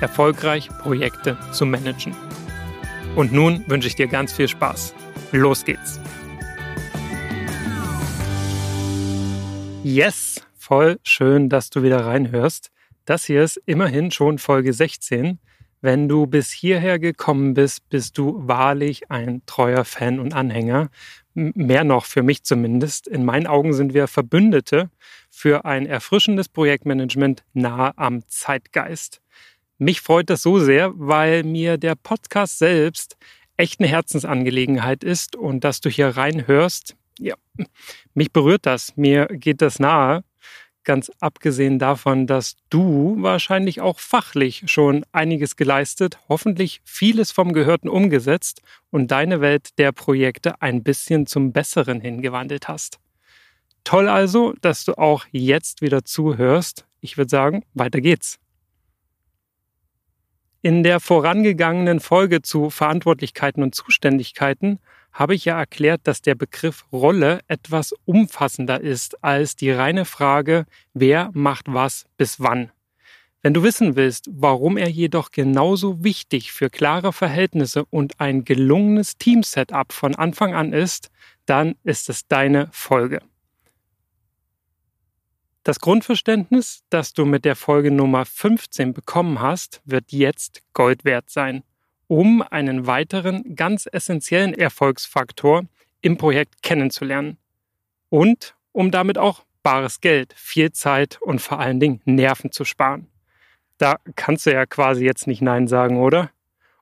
erfolgreich Projekte zu managen. Und nun wünsche ich dir ganz viel Spaß. Los geht's! Yes, voll schön, dass du wieder reinhörst. Das hier ist immerhin schon Folge 16. Wenn du bis hierher gekommen bist, bist du wahrlich ein treuer Fan und Anhänger. Mehr noch für mich zumindest. In meinen Augen sind wir Verbündete für ein erfrischendes Projektmanagement nahe am Zeitgeist. Mich freut das so sehr, weil mir der Podcast selbst echt eine Herzensangelegenheit ist und dass du hier reinhörst, ja, mich berührt das, mir geht das nahe. Ganz abgesehen davon, dass du wahrscheinlich auch fachlich schon einiges geleistet, hoffentlich vieles vom Gehörten umgesetzt und deine Welt der Projekte ein bisschen zum Besseren hingewandelt hast. Toll also, dass du auch jetzt wieder zuhörst. Ich würde sagen, weiter geht's. In der vorangegangenen Folge zu Verantwortlichkeiten und Zuständigkeiten habe ich ja erklärt, dass der Begriff Rolle etwas umfassender ist als die reine Frage, wer macht was bis wann. Wenn du wissen willst, warum er jedoch genauso wichtig für klare Verhältnisse und ein gelungenes Team-Setup von Anfang an ist, dann ist es deine Folge. Das Grundverständnis, das du mit der Folge Nummer 15 bekommen hast, wird jetzt Gold wert sein, um einen weiteren ganz essentiellen Erfolgsfaktor im Projekt kennenzulernen. Und um damit auch bares Geld, viel Zeit und vor allen Dingen Nerven zu sparen. Da kannst du ja quasi jetzt nicht Nein sagen, oder?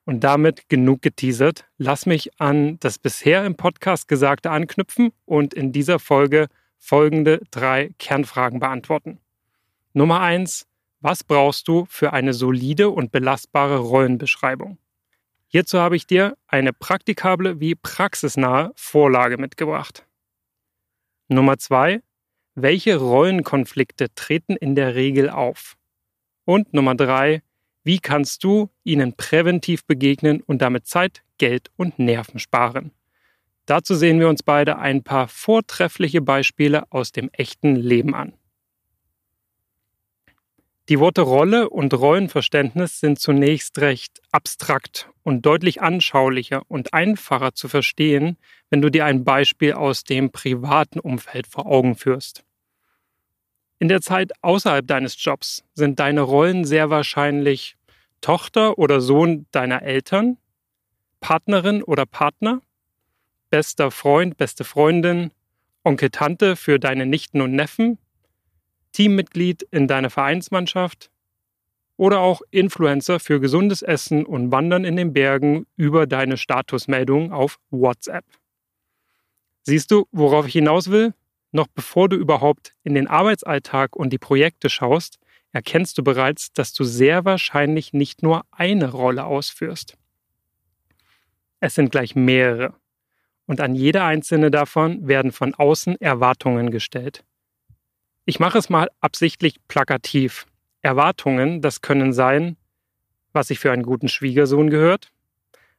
Und damit genug geteasert. Lass mich an das bisher im Podcast Gesagte anknüpfen und in dieser Folge folgende drei Kernfragen beantworten. Nummer eins: Was brauchst du für eine solide und belastbare Rollenbeschreibung? Hierzu habe ich dir eine praktikable wie praxisnahe Vorlage mitgebracht. Nummer zwei: Welche Rollenkonflikte treten in der Regel auf? Und Nummer drei: Wie kannst du ihnen präventiv begegnen und damit Zeit, Geld und Nerven sparen? Dazu sehen wir uns beide ein paar vortreffliche Beispiele aus dem echten Leben an. Die Worte Rolle und Rollenverständnis sind zunächst recht abstrakt und deutlich anschaulicher und einfacher zu verstehen, wenn du dir ein Beispiel aus dem privaten Umfeld vor Augen führst. In der Zeit außerhalb deines Jobs sind deine Rollen sehr wahrscheinlich Tochter oder Sohn deiner Eltern, Partnerin oder Partner, bester Freund, beste Freundin, Onkel, Tante für deine Nichten und Neffen, Teammitglied in deiner Vereinsmannschaft oder auch Influencer für gesundes Essen und Wandern in den Bergen über deine Statusmeldung auf WhatsApp. Siehst du, worauf ich hinaus will? Noch bevor du überhaupt in den Arbeitsalltag und die Projekte schaust, erkennst du bereits, dass du sehr wahrscheinlich nicht nur eine Rolle ausführst. Es sind gleich mehrere und an jede einzelne davon werden von außen Erwartungen gestellt. Ich mache es mal absichtlich plakativ. Erwartungen, das können sein, was sich für einen guten Schwiegersohn gehört,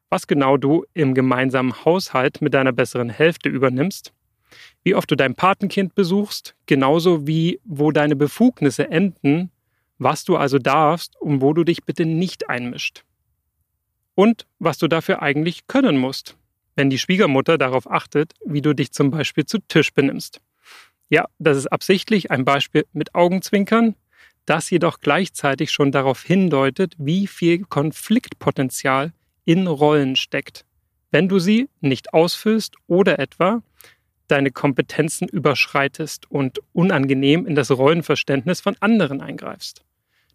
was genau du im gemeinsamen Haushalt mit deiner besseren Hälfte übernimmst, wie oft du dein Patenkind besuchst, genauso wie wo deine Befugnisse enden, was du also darfst und wo du dich bitte nicht einmischt. Und was du dafür eigentlich können musst wenn die Schwiegermutter darauf achtet, wie du dich zum Beispiel zu Tisch benimmst. Ja, das ist absichtlich ein Beispiel mit Augenzwinkern, das jedoch gleichzeitig schon darauf hindeutet, wie viel Konfliktpotenzial in Rollen steckt, wenn du sie nicht ausfüllst oder etwa deine Kompetenzen überschreitest und unangenehm in das Rollenverständnis von anderen eingreifst.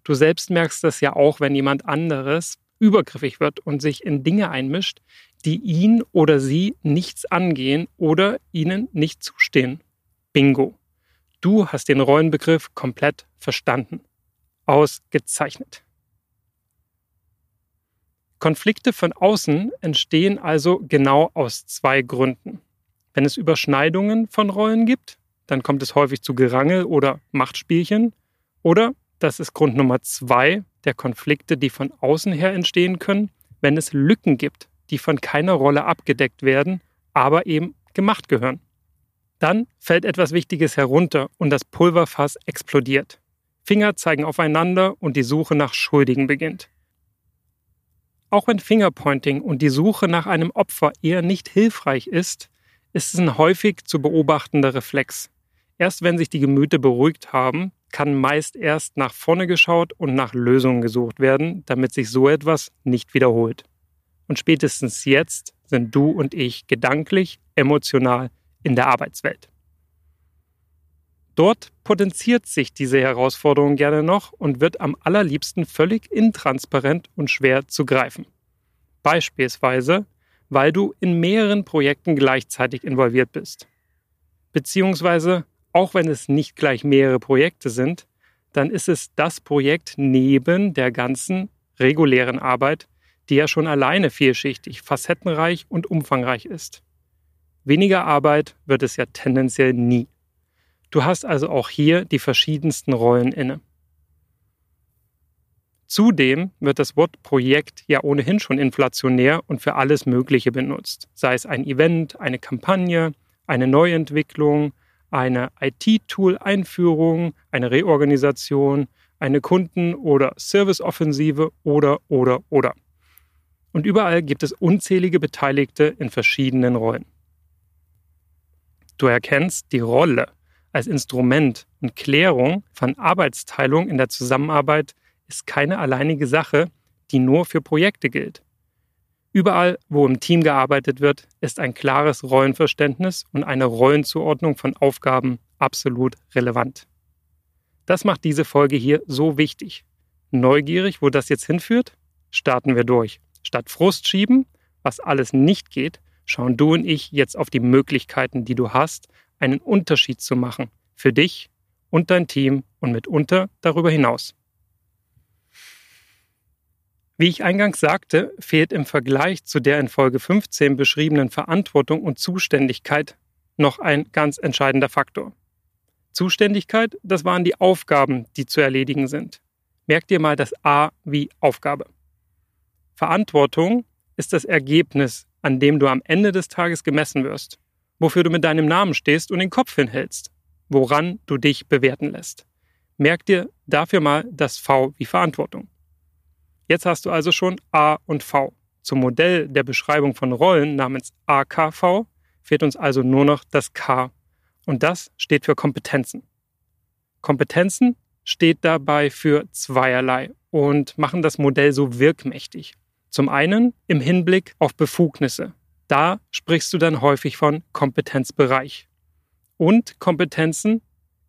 Du selbst merkst das ja auch, wenn jemand anderes übergriffig wird und sich in Dinge einmischt, die ihn oder sie nichts angehen oder ihnen nicht zustehen. Bingo. Du hast den Rollenbegriff komplett verstanden. Ausgezeichnet. Konflikte von außen entstehen also genau aus zwei Gründen. Wenn es Überschneidungen von Rollen gibt, dann kommt es häufig zu Gerangel oder Machtspielchen. Oder, das ist Grund Nummer zwei der Konflikte, die von außen her entstehen können, wenn es Lücken gibt, die von keiner Rolle abgedeckt werden, aber eben gemacht gehören. Dann fällt etwas Wichtiges herunter und das Pulverfass explodiert. Finger zeigen aufeinander und die Suche nach Schuldigen beginnt. Auch wenn Fingerpointing und die Suche nach einem Opfer eher nicht hilfreich ist, ist es ein häufig zu beobachtender Reflex. Erst wenn sich die Gemüter beruhigt haben, kann meist erst nach vorne geschaut und nach Lösungen gesucht werden, damit sich so etwas nicht wiederholt. Und spätestens jetzt sind du und ich gedanklich, emotional in der Arbeitswelt. Dort potenziert sich diese Herausforderung gerne noch und wird am allerliebsten völlig intransparent und schwer zu greifen. Beispielsweise weil du in mehreren Projekten gleichzeitig involviert bist. Beziehungsweise, auch wenn es nicht gleich mehrere Projekte sind, dann ist es das Projekt neben der ganzen regulären Arbeit, die ja schon alleine vielschichtig, facettenreich und umfangreich ist. Weniger Arbeit wird es ja tendenziell nie. Du hast also auch hier die verschiedensten Rollen inne. Zudem wird das Wort Projekt ja ohnehin schon inflationär und für alles Mögliche benutzt, sei es ein Event, eine Kampagne, eine Neuentwicklung, eine IT-Tool-Einführung, eine Reorganisation, eine Kunden- oder Serviceoffensive oder, oder, oder. Und überall gibt es unzählige Beteiligte in verschiedenen Rollen. Du erkennst die Rolle als Instrument und Klärung von Arbeitsteilung in der Zusammenarbeit ist keine alleinige Sache, die nur für Projekte gilt. Überall, wo im Team gearbeitet wird, ist ein klares Rollenverständnis und eine Rollenzuordnung von Aufgaben absolut relevant. Das macht diese Folge hier so wichtig. Neugierig, wo das jetzt hinführt? Starten wir durch. Statt Frust schieben, was alles nicht geht, schauen du und ich jetzt auf die Möglichkeiten, die du hast, einen Unterschied zu machen. Für dich und dein Team und mitunter darüber hinaus. Wie ich eingangs sagte, fehlt im Vergleich zu der in Folge 15 beschriebenen Verantwortung und Zuständigkeit noch ein ganz entscheidender Faktor. Zuständigkeit, das waren die Aufgaben, die zu erledigen sind. Merk dir mal das A wie Aufgabe. Verantwortung ist das Ergebnis, an dem du am Ende des Tages gemessen wirst, wofür du mit deinem Namen stehst und den Kopf hinhältst, woran du dich bewerten lässt. Merk dir dafür mal das V wie Verantwortung. Jetzt hast du also schon A und V. Zum Modell der Beschreibung von Rollen namens AKV fehlt uns also nur noch das K. Und das steht für Kompetenzen. Kompetenzen steht dabei für zweierlei und machen das Modell so wirkmächtig. Zum einen im Hinblick auf Befugnisse. Da sprichst du dann häufig von Kompetenzbereich. Und Kompetenzen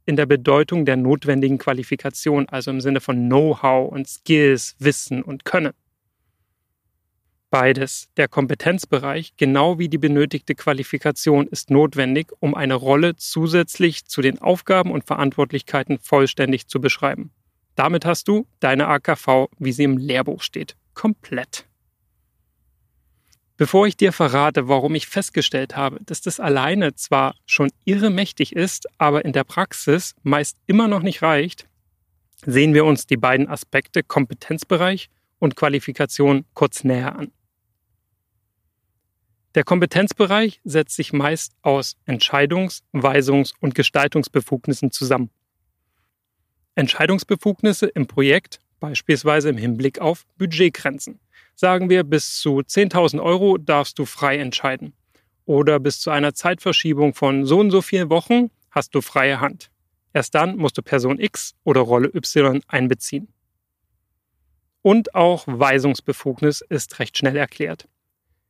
in der Bedeutung der notwendigen Qualifikation, also im Sinne von Know-how und Skills, Wissen und Können. Beides, der Kompetenzbereich genau wie die benötigte Qualifikation, ist notwendig, um eine Rolle zusätzlich zu den Aufgaben und Verantwortlichkeiten vollständig zu beschreiben. Damit hast du deine AKV, wie sie im Lehrbuch steht, komplett. Bevor ich dir verrate, warum ich festgestellt habe, dass das alleine zwar schon irre mächtig ist, aber in der Praxis meist immer noch nicht reicht, sehen wir uns die beiden Aspekte Kompetenzbereich und Qualifikation kurz näher an. Der Kompetenzbereich setzt sich meist aus Entscheidungs-, Weisungs- und Gestaltungsbefugnissen zusammen. Entscheidungsbefugnisse im Projekt, beispielsweise im Hinblick auf Budgetgrenzen sagen wir, bis zu 10.000 Euro darfst du frei entscheiden. Oder bis zu einer Zeitverschiebung von so und so vielen Wochen hast du freie Hand. Erst dann musst du Person X oder Rolle Y einbeziehen. Und auch Weisungsbefugnis ist recht schnell erklärt.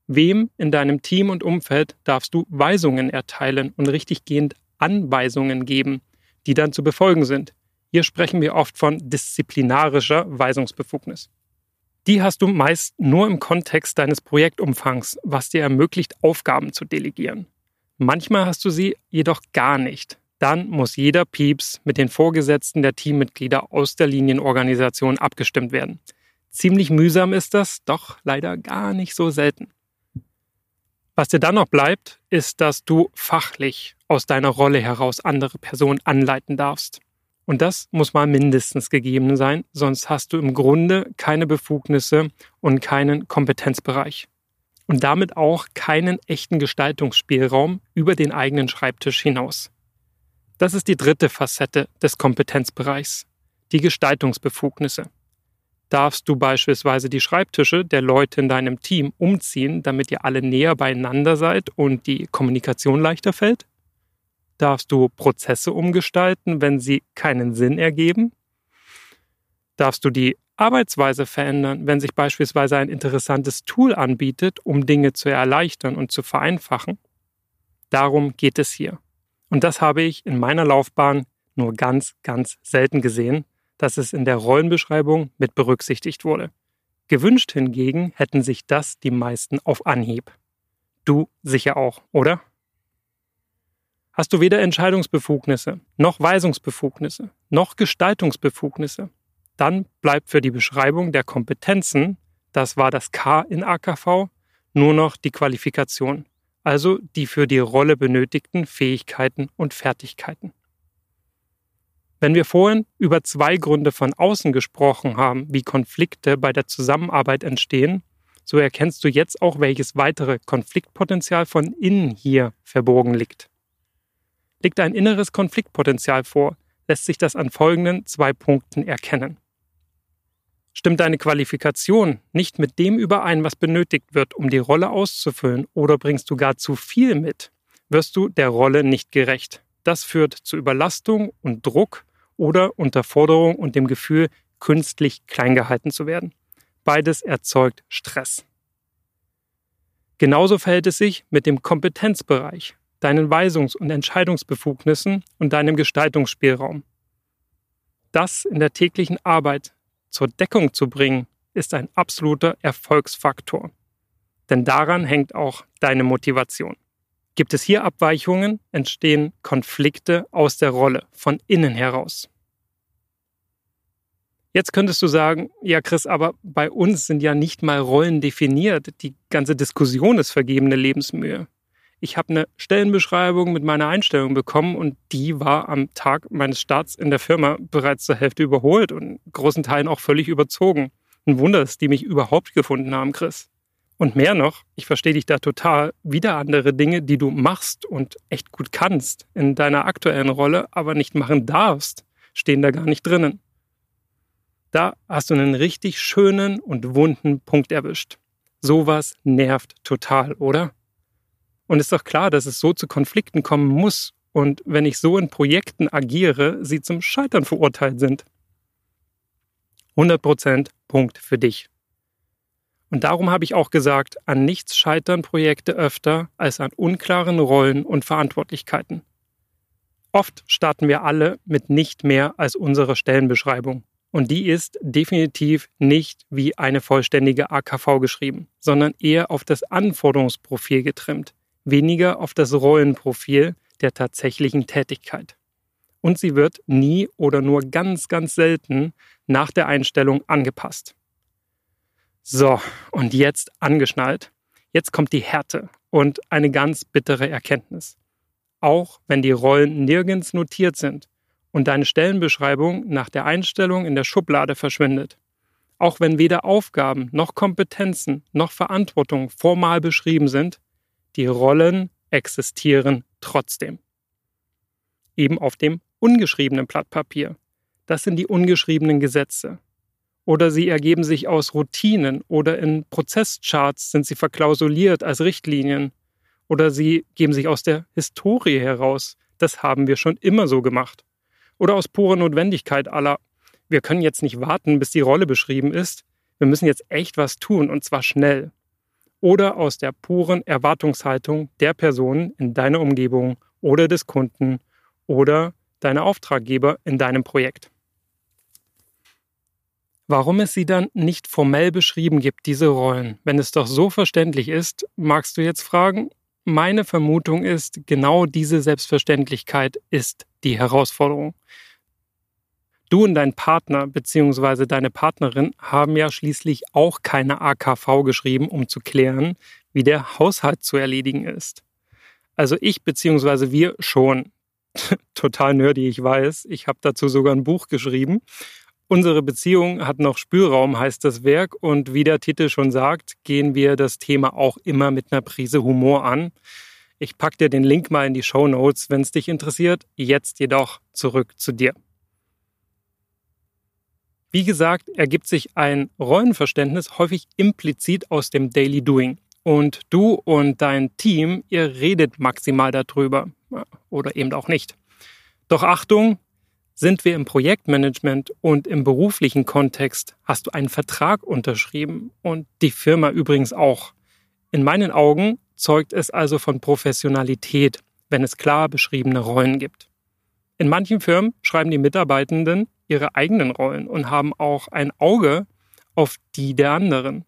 Wem in deinem Team und Umfeld darfst du Weisungen erteilen und richtiggehend Anweisungen geben, die dann zu befolgen sind? Hier sprechen wir oft von disziplinarischer Weisungsbefugnis. Die hast du meist nur im Kontext deines Projektumfangs, was dir ermöglicht, Aufgaben zu delegieren. Manchmal hast du sie jedoch gar nicht. Dann muss jeder Pieps mit den Vorgesetzten der Teammitglieder aus der Linienorganisation abgestimmt werden. Ziemlich mühsam ist das, doch leider gar nicht so selten. Was dir dann noch bleibt, ist, dass du fachlich aus deiner Rolle heraus andere Personen anleiten darfst. Und das muss mal mindestens gegeben sein, sonst hast du im Grunde keine Befugnisse und keinen Kompetenzbereich. Und damit auch keinen echten Gestaltungsspielraum über den eigenen Schreibtisch hinaus. Das ist die dritte Facette des Kompetenzbereichs, die Gestaltungsbefugnisse darfst du beispielsweise die Schreibtische der Leute in deinem Team umziehen, damit ihr alle näher beieinander seid und die Kommunikation leichter fällt? Darfst du Prozesse umgestalten, wenn sie keinen Sinn ergeben? Darfst du die Arbeitsweise verändern, wenn sich beispielsweise ein interessantes Tool anbietet, um Dinge zu erleichtern und zu vereinfachen? Darum geht es hier. Und das habe ich in meiner Laufbahn nur ganz, ganz selten gesehen, dass es in der Rollenbeschreibung mit berücksichtigt wurde. Gewünscht hingegen hätten sich das die meisten auf Anhieb. Du sicher auch, oder? Hast du weder Entscheidungsbefugnisse, noch Weisungsbefugnisse, noch Gestaltungsbefugnisse, dann bleibt für die Beschreibung der Kompetenzen, das war das K in AKV, nur noch die Qualifikation, also die für die Rolle benötigten Fähigkeiten und Fertigkeiten. Wenn wir vorhin über zwei Gründe von außen gesprochen haben, wie Konflikte bei der Zusammenarbeit entstehen, so erkennst du jetzt auch, welches weitere Konfliktpotenzial von innen hier verborgen liegt. Liegt ein inneres Konfliktpotenzial vor, lässt sich das an folgenden zwei Punkten erkennen. Stimmt deine Qualifikation nicht mit dem überein, was benötigt wird, um die Rolle auszufüllen, oder bringst du gar zu viel mit, wirst du der Rolle nicht gerecht. Das führt zu Überlastung und Druck oder Unterforderung und dem Gefühl, künstlich klein gehalten zu werden. Beides erzeugt Stress. Genauso verhält es sich mit dem Kompetenzbereich, deinen Weisungs- und Entscheidungsbefugnissen und deinem Gestaltungsspielraum. Das in der täglichen Arbeit zur Deckung zu bringen, ist ein absoluter Erfolgsfaktor. Denn daran hängt auch deine Motivation. Gibt es hier Abweichungen, entstehen Konflikte aus der Rolle, von innen heraus. Jetzt könntest du sagen, ja Chris, aber bei uns sind ja nicht mal Rollen definiert. Die ganze Diskussion ist vergebene Lebensmühe. Ich habe eine Stellenbeschreibung mit meiner Einstellung bekommen und die war am Tag meines Starts in der Firma bereits zur Hälfte überholt und großen Teilen auch völlig überzogen. Ein Wunder, dass die mich überhaupt gefunden haben, Chris. Und mehr noch, ich verstehe dich da total, wieder andere Dinge, die du machst und echt gut kannst in deiner aktuellen Rolle, aber nicht machen darfst, stehen da gar nicht drinnen. Da hast du einen richtig schönen und wunden Punkt erwischt. Sowas nervt total, oder? Und ist doch klar, dass es so zu Konflikten kommen muss und wenn ich so in Projekten agiere, sie zum Scheitern verurteilt sind. 100% Punkt für dich. Und darum habe ich auch gesagt, an nichts scheitern Projekte öfter als an unklaren Rollen und Verantwortlichkeiten. Oft starten wir alle mit nicht mehr als unserer Stellenbeschreibung. Und die ist definitiv nicht wie eine vollständige AKV geschrieben, sondern eher auf das Anforderungsprofil getrimmt, weniger auf das Rollenprofil der tatsächlichen Tätigkeit. Und sie wird nie oder nur ganz, ganz selten nach der Einstellung angepasst. So, und jetzt angeschnallt. Jetzt kommt die Härte und eine ganz bittere Erkenntnis. Auch wenn die Rollen nirgends notiert sind und deine Stellenbeschreibung nach der Einstellung in der Schublade verschwindet. Auch wenn weder Aufgaben noch Kompetenzen noch Verantwortung formal beschrieben sind, die Rollen existieren trotzdem. Eben auf dem ungeschriebenen Blatt Papier. Das sind die ungeschriebenen Gesetze oder sie ergeben sich aus Routinen oder in Prozesscharts sind sie verklausuliert als Richtlinien oder sie geben sich aus der Historie heraus. Das haben wir schon immer so gemacht. Oder aus purer Notwendigkeit aller, wir können jetzt nicht warten, bis die Rolle beschrieben ist. wir müssen jetzt echt was tun und zwar schnell. Oder aus der puren Erwartungshaltung der Personen in deiner Umgebung oder des Kunden oder deiner Auftraggeber in deinem Projekt. Warum es sie dann nicht formell beschrieben gibt, diese Rollen, wenn es doch so verständlich ist, magst du jetzt fragen? Meine Vermutung ist, genau diese Selbstverständlichkeit ist die Herausforderung. Du und dein Partner bzw. deine Partnerin haben ja schließlich auch keine AKV geschrieben, um zu klären, wie der Haushalt zu erledigen ist. Also ich bzw. wir schon. Total nerdy, ich weiß. Ich habe dazu sogar ein Buch geschrieben Unsere Beziehung hat noch Spürraum, heißt das Werk, und wie der Titel schon sagt, gehen wir das Thema auch immer mit einer Prise Humor an. Ich packe dir den Link mal in die Show Notes, wenn es dich interessiert. Jetzt jedoch zurück zu dir. Wie gesagt, ergibt sich ein Rollenverständnis häufig implizit aus dem Daily Doing. Und du und dein Team, ihr redet maximal darüber. Oder eben auch nicht. Doch Achtung, sind wir im Projektmanagement und im beruflichen Kontext, hast du einen Vertrag unterschrieben und die Firma übrigens auch. In meinen Augen zeugt es also von Professionalität, wenn es klar beschriebene Rollen gibt. In manchen Firmen schreiben die Mitarbeitenden ihre eigenen Rollen und haben auch ein Auge auf die der anderen.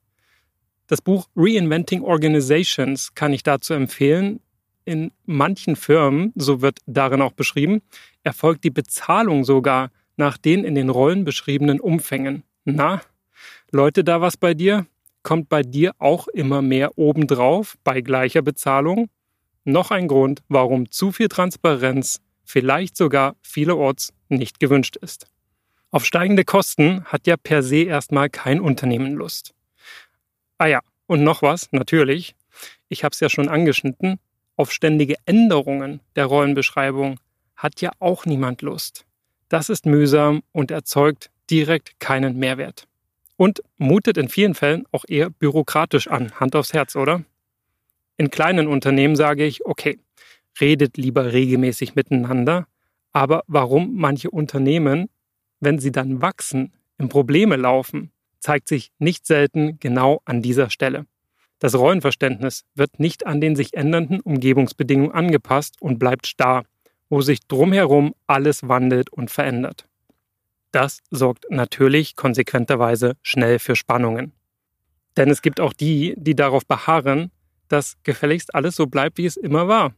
Das Buch Reinventing Organizations kann ich dazu empfehlen in manchen Firmen, so wird darin auch beschrieben, erfolgt die Bezahlung sogar nach den in den Rollen beschriebenen Umfängen. Na, Leute, da was bei dir? Kommt bei dir auch immer mehr obendrauf bei gleicher Bezahlung? Noch ein Grund, warum zu viel Transparenz vielleicht sogar vielerorts nicht gewünscht ist. Auf steigende Kosten hat ja per se erstmal kein Unternehmen Lust. Ah ja, und noch was, natürlich. Ich habe es ja schon angeschnitten auf ständige Änderungen der Rollenbeschreibung hat ja auch niemand Lust. Das ist mühsam und erzeugt direkt keinen Mehrwert. Und mutet in vielen Fällen auch eher bürokratisch an, Hand aufs Herz, oder? In kleinen Unternehmen sage ich, okay, redet lieber regelmäßig miteinander, aber warum manche Unternehmen, wenn sie dann wachsen, in Probleme laufen, zeigt sich nicht selten genau an dieser Stelle. Das Rollenverständnis wird nicht an den sich ändernden Umgebungsbedingungen angepasst und bleibt starr, wo sich drumherum alles wandelt und verändert. Das sorgt natürlich konsequenterweise schnell für Spannungen. Denn es gibt auch die, die darauf beharren, dass gefälligst alles so bleibt, wie es immer war.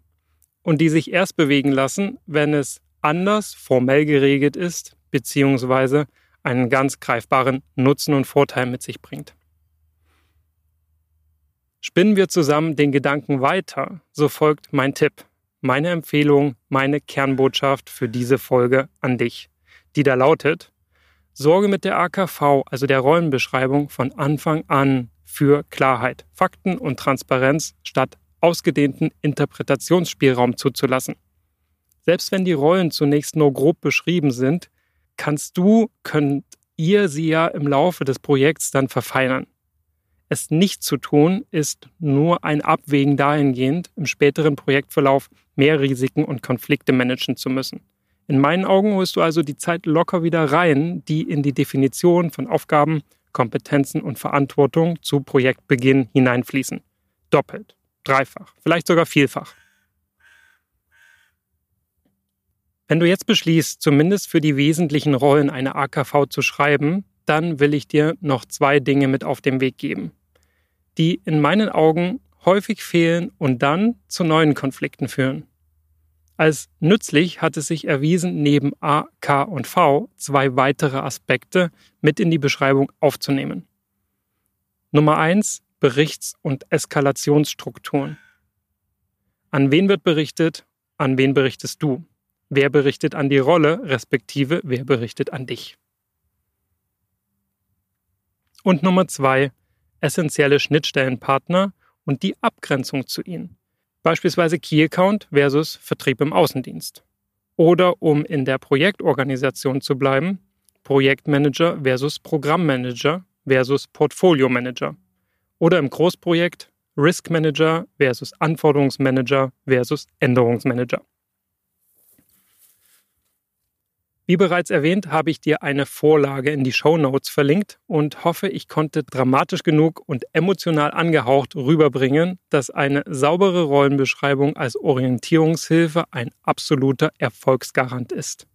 Und die sich erst bewegen lassen, wenn es anders formell geregelt ist, beziehungsweise einen ganz greifbaren Nutzen und Vorteil mit sich bringt. Spinnen wir zusammen den Gedanken weiter, so folgt mein Tipp, meine Empfehlung, meine Kernbotschaft für diese Folge an dich, die da lautet, sorge mit der AKV, also der Rollenbeschreibung, von Anfang an für Klarheit, Fakten und Transparenz statt ausgedehnten Interpretationsspielraum zuzulassen. Selbst wenn die Rollen zunächst nur grob beschrieben sind, kannst du, könnt ihr sie ja im Laufe des Projekts dann verfeinern. Es nicht zu tun, ist nur ein Abwägen dahingehend, im späteren Projektverlauf mehr Risiken und Konflikte managen zu müssen. In meinen Augen holst du also die Zeit locker wieder rein, die in die Definition von Aufgaben, Kompetenzen und Verantwortung zu Projektbeginn hineinfließen. Doppelt, dreifach, vielleicht sogar vielfach. Wenn du jetzt beschließt, zumindest für die wesentlichen Rollen eine AKV zu schreiben, dann will ich dir noch zwei Dinge mit auf den Weg geben die in meinen Augen häufig fehlen und dann zu neuen Konflikten führen. Als nützlich hat es sich erwiesen, neben A, K und V zwei weitere Aspekte mit in die Beschreibung aufzunehmen. Nummer eins Berichts- und Eskalationsstrukturen. An wen wird berichtet? An wen berichtest du? Wer berichtet an die Rolle, respektive wer berichtet an dich? Und Nummer zwei essentielle Schnittstellenpartner und die Abgrenzung zu ihnen. Beispielsweise Key Account versus Vertrieb im Außendienst. Oder um in der Projektorganisation zu bleiben, Projektmanager versus Programmmanager versus Portfolio Manager. Oder im Großprojekt Risk Manager versus Anforderungsmanager versus Änderungsmanager. Wie bereits erwähnt, habe ich dir eine Vorlage in die Show Notes verlinkt und hoffe, ich konnte dramatisch genug und emotional angehaucht rüberbringen, dass eine saubere Rollenbeschreibung als Orientierungshilfe ein absoluter Erfolgsgarant ist.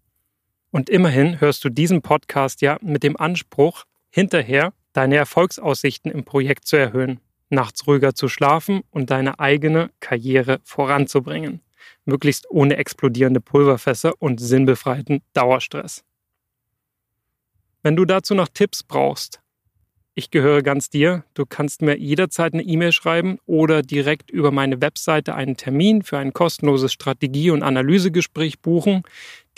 Und immerhin hörst du diesen Podcast ja mit dem Anspruch, hinterher deine Erfolgsaussichten im Projekt zu erhöhen, nachts ruhiger zu schlafen und deine eigene Karriere voranzubringen möglichst ohne explodierende Pulverfässer und sinnbefreiten Dauerstress. Wenn du dazu noch Tipps brauchst, ich gehöre ganz dir. Du kannst mir jederzeit eine E-Mail schreiben oder direkt über meine Webseite einen Termin für ein kostenloses Strategie- und Analysegespräch buchen.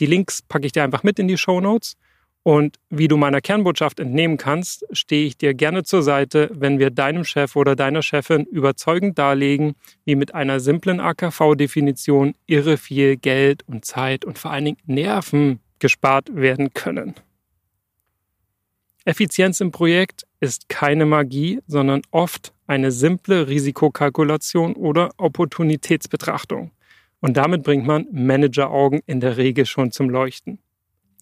Die Links packe ich dir einfach mit in die Show Notes. Und wie du meiner Kernbotschaft entnehmen kannst, stehe ich dir gerne zur Seite, wenn wir deinem Chef oder deiner Chefin überzeugend darlegen, wie mit einer simplen AKV-Definition irre viel Geld und Zeit und vor allen Dingen Nerven gespart werden können. Effizienz im Projekt ist keine Magie, sondern oft eine simple Risikokalkulation oder Opportunitätsbetrachtung. Und damit bringt man Manageraugen in der Regel schon zum Leuchten.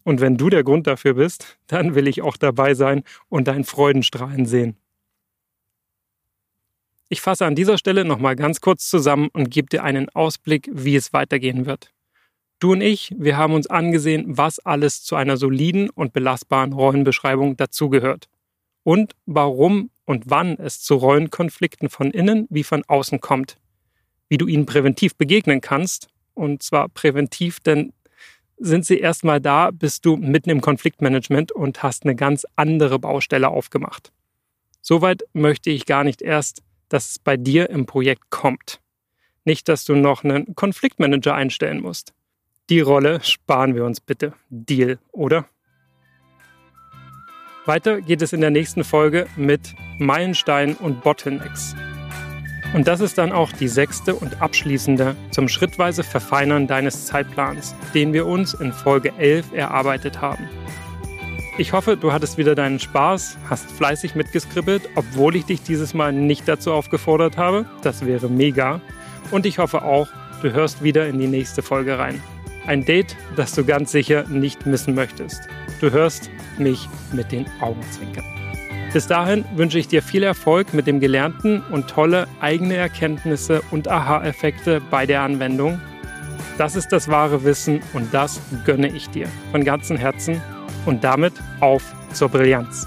Und wenn du der Grund dafür bist, dann will ich auch dabei sein und dein Freudenstrahlen sehen. Ich fasse an dieser Stelle nochmal ganz kurz zusammen und gebe dir einen Ausblick, wie es weitergehen wird. Du und ich, wir haben uns angesehen, was alles zu einer soliden und belastbaren Rollenbeschreibung dazugehört. Und warum und wann es zu Rollenkonflikten von innen wie von außen kommt. Wie du ihnen präventiv begegnen kannst. Und zwar präventiv, denn sind sie erstmal da, bist du mitten im Konfliktmanagement und hast eine ganz andere Baustelle aufgemacht. Soweit möchte ich gar nicht erst, dass es bei dir im Projekt kommt. Nicht, dass du noch einen Konfliktmanager einstellen musst. Die Rolle sparen wir uns bitte. Deal, oder? Weiter geht es in der nächsten Folge mit Meilenstein und Bottlenecks. Und das ist dann auch die sechste und abschließende zum schrittweise Verfeinern deines Zeitplans, den wir uns in Folge 11 erarbeitet haben. Ich hoffe, du hattest wieder deinen Spaß, hast fleißig mitgeskribbelt, obwohl ich dich dieses Mal nicht dazu aufgefordert habe. Das wäre mega. Und ich hoffe auch, du hörst wieder in die nächste Folge rein. Ein Date, das du ganz sicher nicht missen möchtest. Du hörst mich mit den Augenzwinkern. Bis dahin wünsche ich dir viel Erfolg mit dem Gelernten und tolle eigene Erkenntnisse und Aha-Effekte bei der Anwendung. Das ist das wahre Wissen und das gönne ich dir von ganzem Herzen und damit auf zur Brillanz.